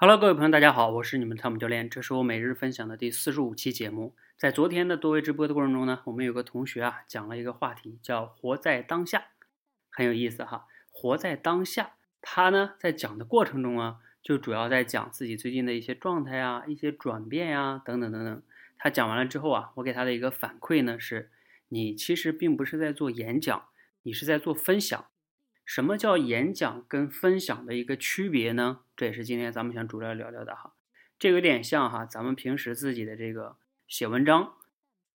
Hello，各位朋友，大家好，我是你们的汤姆教练，这是我每日分享的第四十五期节目。在昨天的多维直播的过程中呢，我们有个同学啊讲了一个话题，叫“活在当下”，很有意思哈。活在当下，他呢在讲的过程中啊，就主要在讲自己最近的一些状态啊、一些转变呀等等等等。他讲完了之后啊，我给他的一个反馈呢是：你其实并不是在做演讲，你是在做分享。什么叫演讲跟分享的一个区别呢？这也是今天咱们想主要聊聊的哈。这有点像哈，咱们平时自己的这个写文章。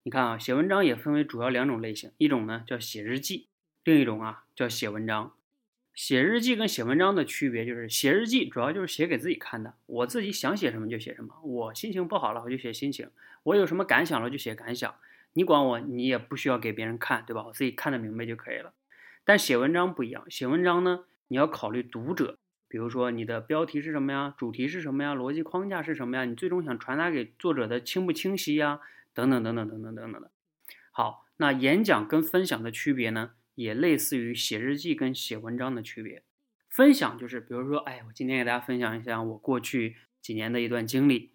你看啊，写文章也分为主要两种类型，一种呢叫写日记，另一种啊叫写文章。写日记跟写文章的区别就是，写日记主要就是写给自己看的，我自己想写什么就写什么。我心情不好了，我就写心情；我有什么感想了，就写感想。你管我，你也不需要给别人看，对吧？我自己看得明白就可以了。但写文章不一样，写文章呢，你要考虑读者，比如说你的标题是什么呀，主题是什么呀，逻辑框架是什么呀，你最终想传达给作者的清不清晰呀，等等等等等等等等的。好，那演讲跟分享的区别呢，也类似于写日记跟写文章的区别。分享就是，比如说，哎，我今天给大家分享一下我过去几年的一段经历。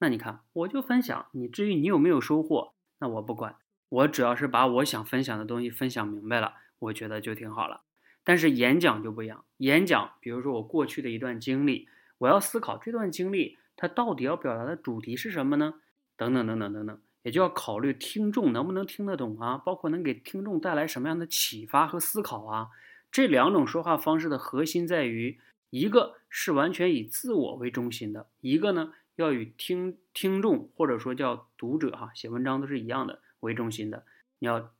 那你看，我就分享，你至于你有没有收获，那我不管，我主要是把我想分享的东西分享明白了。我觉得就挺好了，但是演讲就不一样。演讲，比如说我过去的一段经历，我要思考这段经历它到底要表达的主题是什么呢？等等等等等等，也就要考虑听众能不能听得懂啊，包括能给听众带来什么样的启发和思考啊。这两种说话方式的核心在于，一个是完全以自我为中心的，一个呢要与听听众或者说叫读者哈，写文章都是一样的为中心的，你要。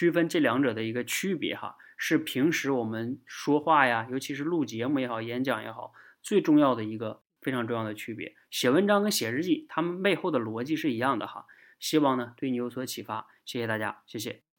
区分这两者的一个区别哈，是平时我们说话呀，尤其是录节目也好，演讲也好，最重要的一个非常重要的区别。写文章跟写日记，它们背后的逻辑是一样的哈。希望呢对你有所启发，谢谢大家，谢谢。